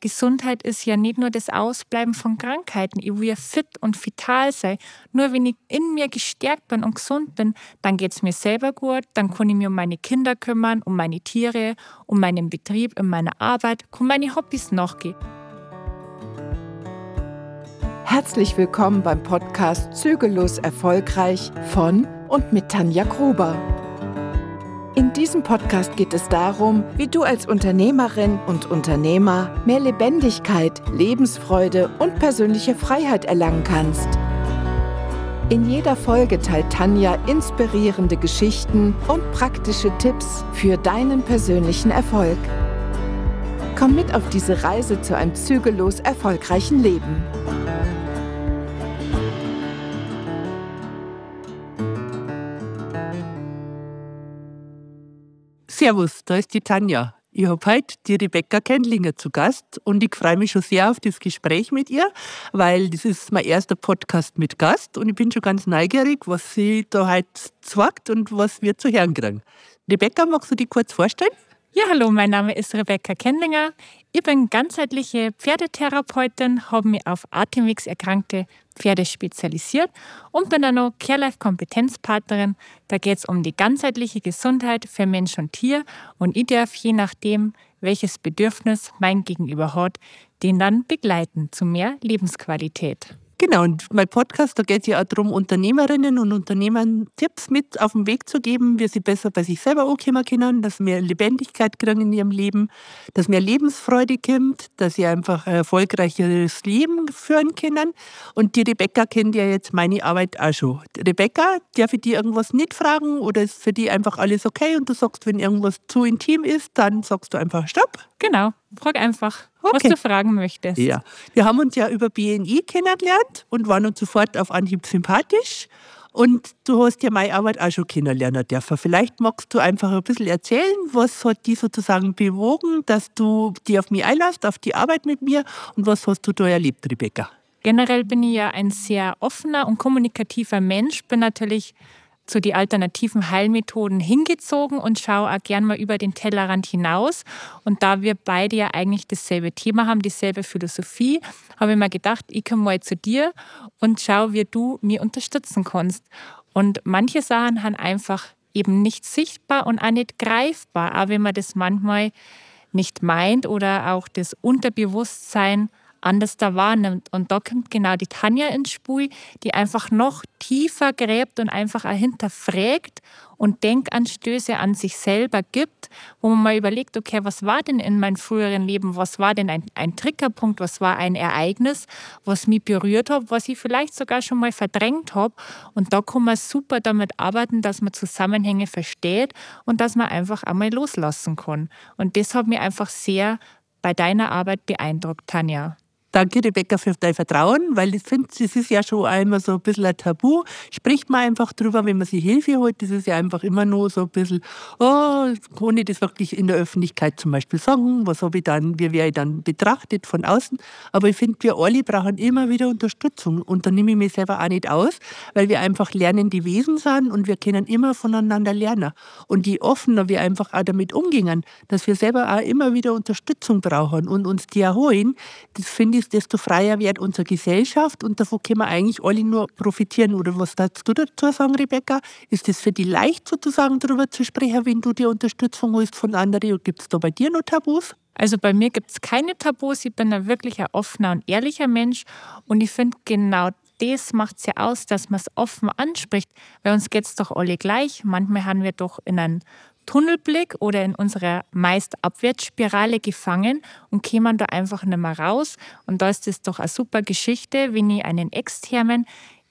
Gesundheit ist ja nicht nur das Ausbleiben von Krankheiten. Ich will ja fit und vital sein. Nur wenn ich in mir gestärkt bin und gesund bin, dann geht es mir selber gut, dann kann ich mich um meine Kinder kümmern, um meine Tiere, um meinen Betrieb, um meine Arbeit, kann meine Hobbys nachgehen. Herzlich willkommen beim Podcast Zügellos Erfolgreich von und mit Tanja Gruber. In diesem Podcast geht es darum, wie du als Unternehmerin und Unternehmer mehr Lebendigkeit, Lebensfreude und persönliche Freiheit erlangen kannst. In jeder Folge teilt Tanja inspirierende Geschichten und praktische Tipps für deinen persönlichen Erfolg. Komm mit auf diese Reise zu einem zügellos erfolgreichen Leben. Servus, da ist die Tanja. Ich habe heute die Rebecca Kendlinger zu Gast und ich freue mich schon sehr auf das Gespräch mit ihr, weil das ist mein erster Podcast mit Gast und ich bin schon ganz neugierig, was sie da heute sagt und was wir zu hören kriegen. Rebecca, magst du dich kurz vorstellen? Ja, hallo, mein Name ist Rebecca Kendlinger. Ich bin ganzheitliche Pferdetherapeutin, habe mich auf Atemwegserkrankte Pferde spezialisiert und bin dann noch CareLife-Kompetenzpartnerin. Da geht es um die ganzheitliche Gesundheit für Mensch und Tier und ich darf je nachdem, welches Bedürfnis mein Gegenüber hat, den dann begleiten zu mehr Lebensqualität. Genau, und mein Podcast, da geht es ja auch darum, Unternehmerinnen und Unternehmern Tipps mit auf den Weg zu geben, wie sie besser bei sich selber ankommen können, dass mehr Lebendigkeit kriegen in ihrem Leben, dass mehr Lebensfreude kommt, dass sie einfach ein erfolgreicheres Leben führen können. Und die Rebecca kennt ja jetzt meine Arbeit auch schon. Rebecca, darf ich dir irgendwas nicht fragen oder ist für die einfach alles okay und du sagst, wenn irgendwas zu intim ist, dann sagst du einfach Stopp? Genau, frag einfach. Okay. was du fragen möchtest. Ja, wir haben uns ja über BNI kennengelernt und waren uns sofort auf Anhieb sympathisch. Und du hast ja meine Arbeit auch schon kennenlernen dürfen. Vielleicht magst du einfach ein bisschen erzählen, was hat die sozusagen bewogen, dass du dich auf mich einlässt, auf die Arbeit mit mir und was hast du da erlebt, Rebecca? Generell bin ich ja ein sehr offener und kommunikativer Mensch, bin natürlich zu den alternativen Heilmethoden hingezogen und schaue auch gern mal über den Tellerrand hinaus. Und da wir beide ja eigentlich dasselbe Thema haben, dieselbe Philosophie, habe ich mir gedacht, ich komme mal zu dir und schaue, wie du mir unterstützen kannst. Und manche Sachen haben einfach eben nicht sichtbar und auch nicht greifbar, auch wenn man das manchmal nicht meint oder auch das Unterbewusstsein anders da wahrnimmt. Und da kommt genau die Tanja ins Spiel, die einfach noch tiefer gräbt und einfach auch hinterfragt und Denkanstöße an sich selber gibt, wo man mal überlegt, okay, was war denn in meinem früheren Leben, was war denn ein, ein Triggerpunkt, was war ein Ereignis, was mich berührt hat, was ich vielleicht sogar schon mal verdrängt habe. Und da kann man super damit arbeiten, dass man Zusammenhänge versteht und dass man einfach einmal loslassen kann. Und das hat mich einfach sehr bei deiner Arbeit beeindruckt, Tanja. Danke, Rebecca, für dein Vertrauen, weil ich finde, das ist ja schon einmal so ein bisschen ein Tabu. Spricht man einfach drüber, wenn man sich Hilfe holt. Das ist ja einfach immer nur so ein bisschen, oh, kann ich das wirklich in der Öffentlichkeit zum Beispiel sagen? Was habe ich dann, wie wäre ich dann betrachtet von außen? Aber ich finde, wir alle brauchen immer wieder Unterstützung. Und da nehme ich mich selber auch nicht aus, weil wir einfach lernende Wesen sind und wir können immer voneinander lernen. Und je offener wir einfach auch damit umgehen, dass wir selber auch immer wieder Unterstützung brauchen und uns die erholen, das finde ich ist, desto freier wird unsere Gesellschaft und davon können wir eigentlich alle nur profitieren. Oder was darfst du dazu sagen, Rebecca? Ist es für dich leicht, sozusagen darüber zu sprechen, wenn du die Unterstützung holst von anderen? Gibt es da bei dir noch Tabus? Also bei mir gibt es keine Tabus. Ich bin ein wirklich ein offener und ehrlicher Mensch. Und ich finde genau das macht es ja aus, dass man es offen anspricht. Bei uns geht es doch alle gleich. Manchmal haben wir doch in einem Tunnelblick oder in unserer meist Abwärtsspirale gefangen und kämen da einfach nicht mehr raus. Und da ist es doch eine super Geschichte, wenn ich einen externen,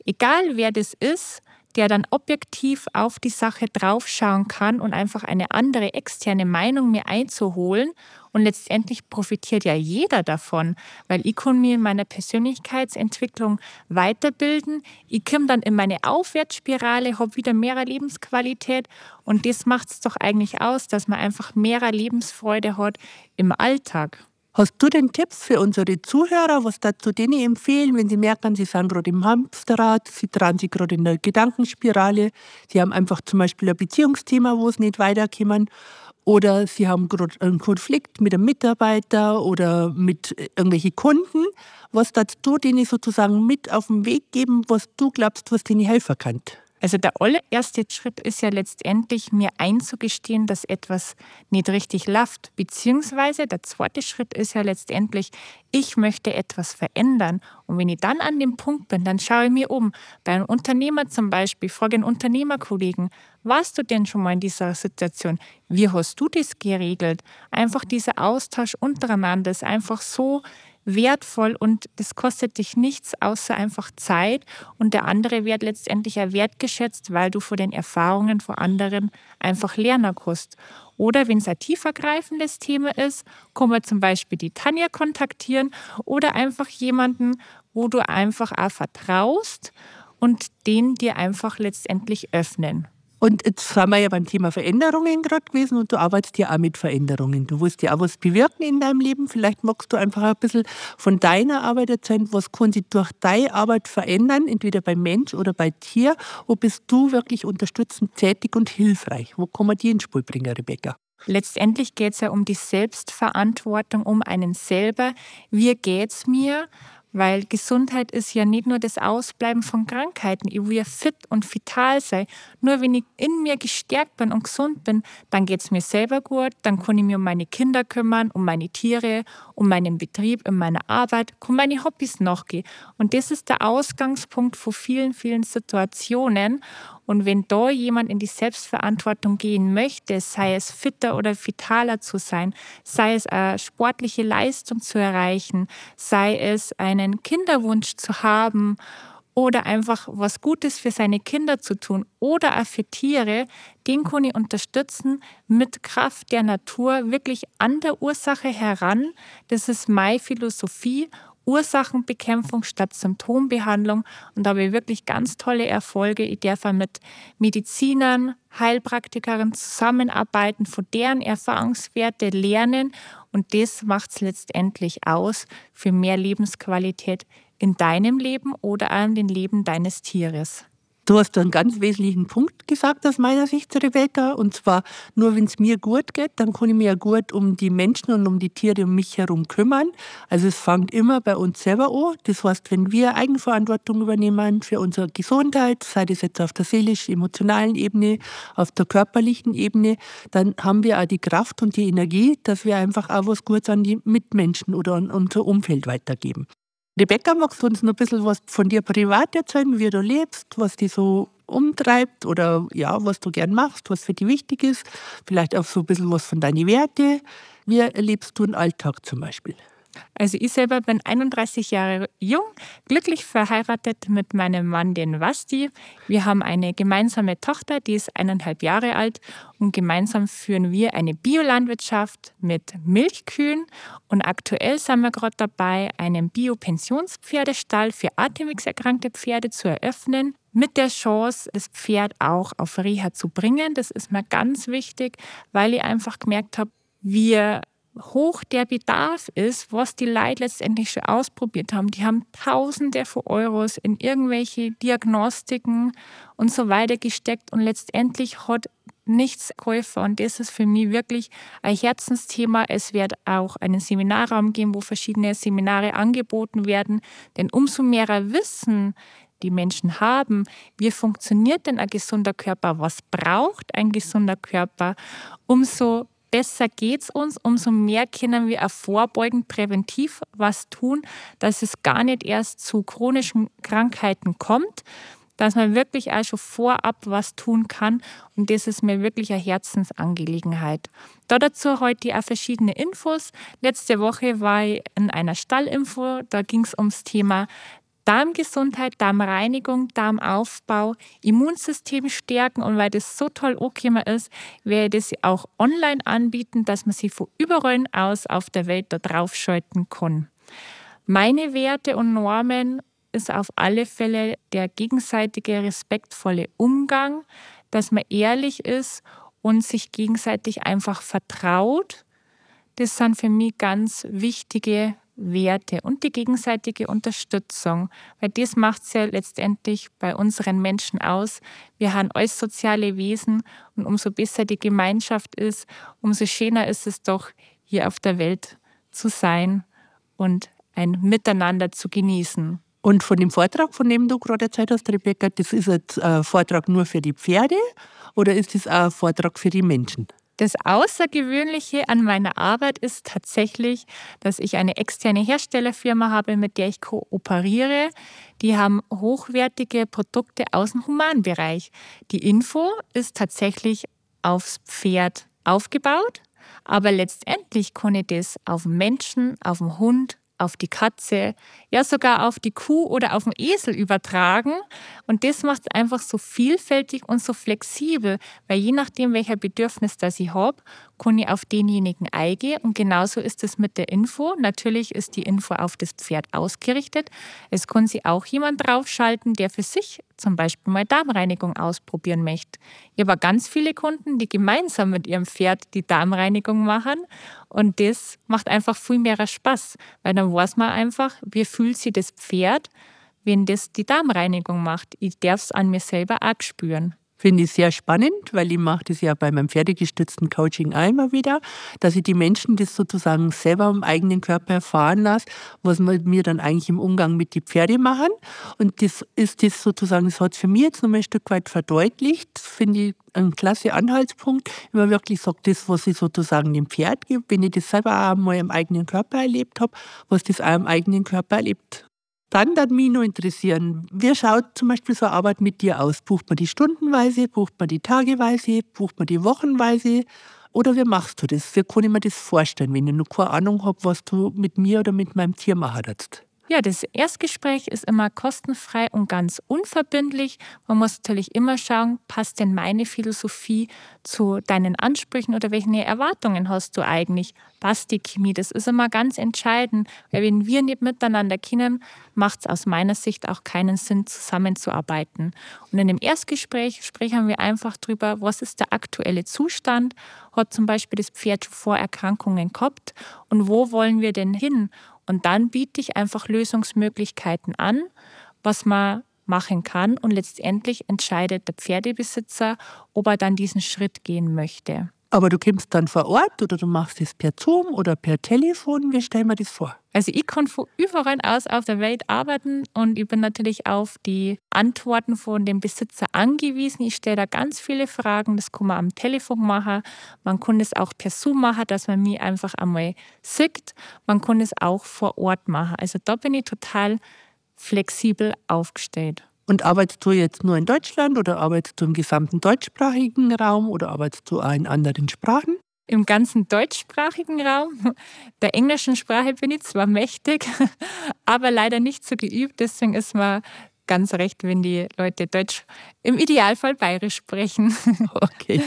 egal wer das ist, der dann objektiv auf die Sache draufschauen kann und einfach eine andere externe Meinung mir einzuholen. Und letztendlich profitiert ja jeder davon, weil ich kann mir in meiner Persönlichkeitsentwicklung weiterbilden. Ich komme dann in meine Aufwärtsspirale, habe wieder mehr Lebensqualität und das macht es doch eigentlich aus, dass man einfach mehr Lebensfreude hat im Alltag. Hast du denn Tipps für unsere Zuhörer, was dazu denen empfehlen, wenn sie merken, sie sind gerade im Hamsterrad, sie tragen sich gerade in der Gedankenspirale, sie haben einfach zum Beispiel ein Beziehungsthema, wo es nicht weiterkommen oder Sie haben einen Konflikt mit einem Mitarbeiter oder mit irgendwelchen Kunden. Was darfst du denen sozusagen mit auf den Weg geben, was du glaubst, was denen helfen kann? Also der allererste Schritt ist ja letztendlich, mir einzugestehen, dass etwas nicht richtig läuft. Beziehungsweise der zweite Schritt ist ja letztendlich, ich möchte etwas verändern. Und wenn ich dann an dem Punkt bin, dann schaue ich mir um. Bei einem Unternehmer zum Beispiel, frage einen Unternehmerkollegen, warst du denn schon mal in dieser Situation? Wie hast du das geregelt? Einfach dieser Austausch untereinander ist einfach so wertvoll und das kostet dich nichts außer einfach Zeit und der andere wird letztendlich ja wertgeschätzt, weil du vor den Erfahrungen von anderen einfach lernen kannst. Oder wenn es ein tiefergreifendes Thema ist, kann man zum Beispiel die Tanja kontaktieren oder einfach jemanden, wo du einfach auch vertraust und den dir einfach letztendlich öffnen. Und jetzt sind wir ja beim Thema Veränderungen gerade gewesen und du arbeitest ja auch mit Veränderungen. Du willst ja auch was bewirken in deinem Leben. Vielleicht magst du einfach ein bisschen von deiner Arbeit erzählen, was kann sich durch deine Arbeit verändern, entweder bei Mensch oder bei Tier. Wo bist du wirklich unterstützend tätig und hilfreich? Wo kann man dir ins Spiel bringen, Rebecca? Letztendlich geht es ja um die Selbstverantwortung, um einen selber. Wie geht es mir? Weil Gesundheit ist ja nicht nur das Ausbleiben von Krankheiten. Ich will ja fit und vital sein. Nur wenn ich in mir gestärkt bin und gesund bin, dann geht es mir selber gut. Dann kann ich mich um meine Kinder kümmern, um meine Tiere, um meinen Betrieb, um meine Arbeit, kann meine Hobbys nachgehen. Und das ist der Ausgangspunkt von vielen, vielen Situationen. Und wenn da jemand in die Selbstverantwortung gehen möchte, sei es fitter oder vitaler zu sein, sei es eine sportliche Leistung zu erreichen, sei es einen Kinderwunsch zu haben oder einfach was Gutes für seine Kinder zu tun oder auch für Tiere, den kann ich unterstützen mit Kraft der Natur wirklich an der Ursache heran. Das ist meine Philosophie Ursachenbekämpfung statt Symptombehandlung. Und da habe ich wirklich ganz tolle Erfolge. Ich darf mit Medizinern, Heilpraktikerinnen zusammenarbeiten, von deren Erfahrungswerte lernen. Und das macht es letztendlich aus für mehr Lebensqualität in deinem Leben oder in dem Leben deines Tieres. Du hast einen ganz wesentlichen Punkt gesagt aus meiner Sicht, Rebecca, und zwar nur wenn es mir gut geht, dann kann ich mich ja gut um die Menschen und um die Tiere um mich herum kümmern. Also es fängt immer bei uns selber an. Das heißt, wenn wir Eigenverantwortung übernehmen für unsere Gesundheit, sei das jetzt auf der seelisch-emotionalen Ebene, auf der körperlichen Ebene, dann haben wir auch die Kraft und die Energie, dass wir einfach auch was Gutes an die Mitmenschen oder an unser Umfeld weitergeben. Rebecca, magst du uns noch ein bisschen was von dir privat erzählen, wie du lebst, was dich so umtreibt oder ja, was du gern machst, was für dich wichtig ist? Vielleicht auch so ein bisschen was von deinen Werten. Wie erlebst du den Alltag zum Beispiel? Also ich selber bin 31 Jahre jung, glücklich verheiratet mit meinem Mann, den Wasti. Wir haben eine gemeinsame Tochter, die ist eineinhalb Jahre alt und gemeinsam führen wir eine Biolandwirtschaft mit Milchkühen und aktuell sind wir gerade dabei, einen Bio-Pensionspferdestall für atemwegserkrankte Pferde zu eröffnen mit der Chance, das Pferd auch auf Reha zu bringen. Das ist mir ganz wichtig, weil ich einfach gemerkt habe, wir hoch der Bedarf ist, was die Leute letztendlich schon ausprobiert haben. Die haben Tausende von Euros in irgendwelche Diagnostiken und so weiter gesteckt und letztendlich hat nichts Käufer. Und das ist für mich wirklich ein Herzensthema. Es wird auch einen Seminarraum geben, wo verschiedene Seminare angeboten werden. Denn umso mehr Wissen die Menschen haben, wie funktioniert denn ein gesunder Körper, was braucht ein gesunder Körper, umso besser geht es uns, umso mehr können wir auch vorbeugend präventiv was tun, dass es gar nicht erst zu chronischen Krankheiten kommt, dass man wirklich auch schon vorab was tun kann. Und das ist mir wirklich eine Herzensangelegenheit. Da dazu heute auch verschiedene Infos. Letzte Woche war ich in einer Stallinfo, da ging es ums Thema Darmgesundheit, Darmreinigung, Darmaufbau, Immunsystem stärken und weil das so toll angekommen ist, werde ich das auch online anbieten, dass man sie von überall aus auf der Welt da drauf schalten kann. Meine Werte und Normen ist auf alle Fälle der gegenseitige respektvolle Umgang, dass man ehrlich ist und sich gegenseitig einfach vertraut. Das sind für mich ganz wichtige Werte und die gegenseitige Unterstützung, weil das macht es ja letztendlich bei unseren Menschen aus. Wir haben alles soziale Wesen und umso besser die Gemeinschaft ist, umso schöner ist es doch, hier auf der Welt zu sein und ein Miteinander zu genießen. Und von dem Vortrag, von dem du gerade erzählt hast, Rebecca, das ist ein äh, Vortrag nur für die Pferde oder ist auch ein Vortrag für die Menschen? Das Außergewöhnliche an meiner Arbeit ist tatsächlich, dass ich eine externe Herstellerfirma habe, mit der ich kooperiere. Die haben hochwertige Produkte aus dem Humanbereich. Die Info ist tatsächlich aufs Pferd aufgebaut, aber letztendlich ich das auf Menschen, auf den Hund, auf die Katze, ja sogar auf die Kuh oder auf den Esel übertragen. Und das macht es einfach so vielfältig und so flexibel, weil je nachdem, welcher Bedürfnis das ich habe, kann ich auf denjenigen eingehen. Und genauso ist es mit der Info. Natürlich ist die Info auf das Pferd ausgerichtet. Es kann sich auch jemand draufschalten, der für sich zum Beispiel mal Darmreinigung ausprobieren möchte. Ich habe ganz viele Kunden, die gemeinsam mit ihrem Pferd die Darmreinigung machen. Und das macht einfach viel mehr Spaß, weil dann weiß man einfach, wie fühlt sich das Pferd, wenn das die Darmreinigung macht. Ich darf es an mir selber auch spüren. Finde ich sehr spannend, weil ich mache das ja bei meinem pferdegestützten Coaching immer wieder, dass ich die Menschen das sozusagen selber im eigenen Körper erfahren lasse, was wir dann eigentlich im Umgang mit den Pferden machen. Und das ist das sozusagen, das hat es für mich jetzt noch mal ein Stück weit verdeutlicht. Finde ich ein klasse Anhaltspunkt, wenn man wirklich sagt, das, was ich sozusagen dem Pferd gebe, wenn ich das selber auch mal im eigenen Körper erlebt habe, was das auch im eigenen Körper erlebt dann würde mich noch interessieren, wie schaut zum Beispiel so eine Arbeit mit dir aus? Bucht man die stundenweise, bucht man die tageweise, bucht man die wochenweise? Oder wie machst du das? Wie kann ich mir das vorstellen, wenn ich noch keine Ahnung habe, was du mit mir oder mit meinem Tier machen würdest? Ja, das Erstgespräch ist immer kostenfrei und ganz unverbindlich. Man muss natürlich immer schauen, passt denn meine Philosophie zu deinen Ansprüchen oder welche Erwartungen hast du eigentlich? Passt die Chemie? Das ist immer ganz entscheidend, weil wenn wir nicht miteinander kennen, macht es aus meiner Sicht auch keinen Sinn, zusammenzuarbeiten. Und in dem Erstgespräch sprechen wir einfach darüber, was ist der aktuelle Zustand? Hat zum Beispiel das Pferd schon Vorerkrankungen gehabt? Und wo wollen wir denn hin? Und dann biete ich einfach Lösungsmöglichkeiten an, was man machen kann. Und letztendlich entscheidet der Pferdebesitzer, ob er dann diesen Schritt gehen möchte. Aber du kommst dann vor Ort oder du machst es per Zoom oder per Telefon. Wie stellen wir das vor? Also ich kann von überall aus auf der Welt arbeiten und ich bin natürlich auf die Antworten von dem Besitzer angewiesen. Ich stelle da ganz viele Fragen. Das kann man am Telefon machen. Man kann es auch per Zoom machen, dass man mich einfach einmal sieht. Man kann es auch vor Ort machen. Also da bin ich total flexibel aufgestellt. Und arbeitest du jetzt nur in Deutschland oder arbeitest du im gesamten deutschsprachigen Raum oder arbeitest du auch in anderen Sprachen? Im ganzen deutschsprachigen Raum. Der englischen Sprache bin ich zwar mächtig, aber leider nicht so geübt. Deswegen ist mir ganz recht, wenn die Leute Deutsch im Idealfall bayerisch sprechen. Okay.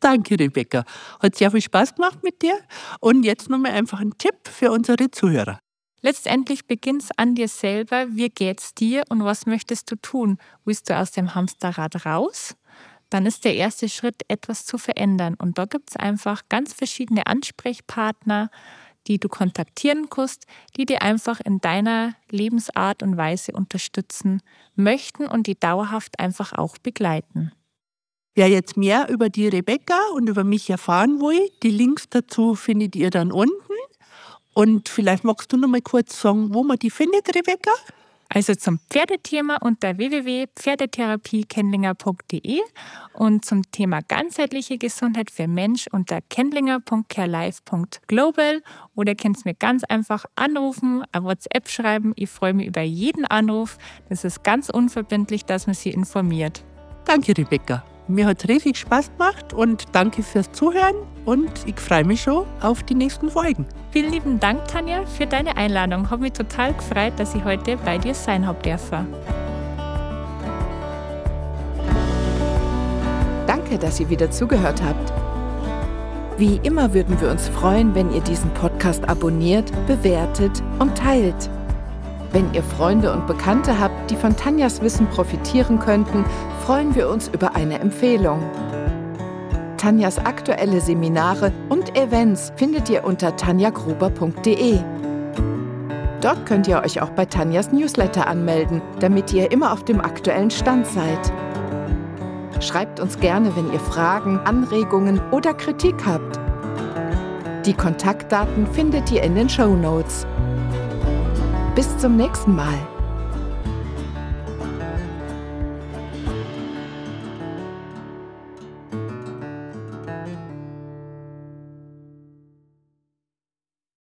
Danke, Rebecca. Hat sehr viel Spaß gemacht mit dir. Und jetzt nochmal einfach ein Tipp für unsere Zuhörer. Letztendlich beginnt es an dir selber. Wie geht's dir und was möchtest du tun? Willst du aus dem Hamsterrad raus? Dann ist der erste Schritt, etwas zu verändern. Und da gibt es einfach ganz verschiedene Ansprechpartner, die du kontaktieren kannst, die dir einfach in deiner Lebensart und Weise unterstützen möchten und die dauerhaft einfach auch begleiten. Wer jetzt mehr über die Rebecca und über mich erfahren will, die Links dazu findet ihr dann unten. Und vielleicht magst du noch mal kurz sagen, wo man die findet, Rebecca? Also zum Pferdethema unter www.pferdetherapiekendlinger.de und zum Thema ganzheitliche Gesundheit für Mensch unter kendlinger.carelife.global oder könnt mir ganz einfach anrufen, eine WhatsApp schreiben. Ich freue mich über jeden Anruf. Das ist ganz unverbindlich, dass man sie informiert. Danke, Rebecca. Mir hat riesig Spaß gemacht und danke fürs Zuhören und ich freue mich schon auf die nächsten Folgen. Vielen lieben Dank, Tanja, für deine Einladung. Habe mich total gefreut, dass ich heute bei dir sein habe dürfen. Danke, dass ihr wieder zugehört habt. Wie immer würden wir uns freuen, wenn ihr diesen Podcast abonniert, bewertet und teilt. Wenn ihr Freunde und Bekannte habt, die von Tanjas Wissen profitieren könnten, freuen wir uns über eine Empfehlung. Tanjas aktuelle Seminare und Events findet ihr unter tanjagruber.de. Dort könnt ihr euch auch bei Tanjas Newsletter anmelden, damit ihr immer auf dem aktuellen Stand seid. Schreibt uns gerne, wenn ihr Fragen, Anregungen oder Kritik habt. Die Kontaktdaten findet ihr in den Show Notes. Bis zum nächsten Mal.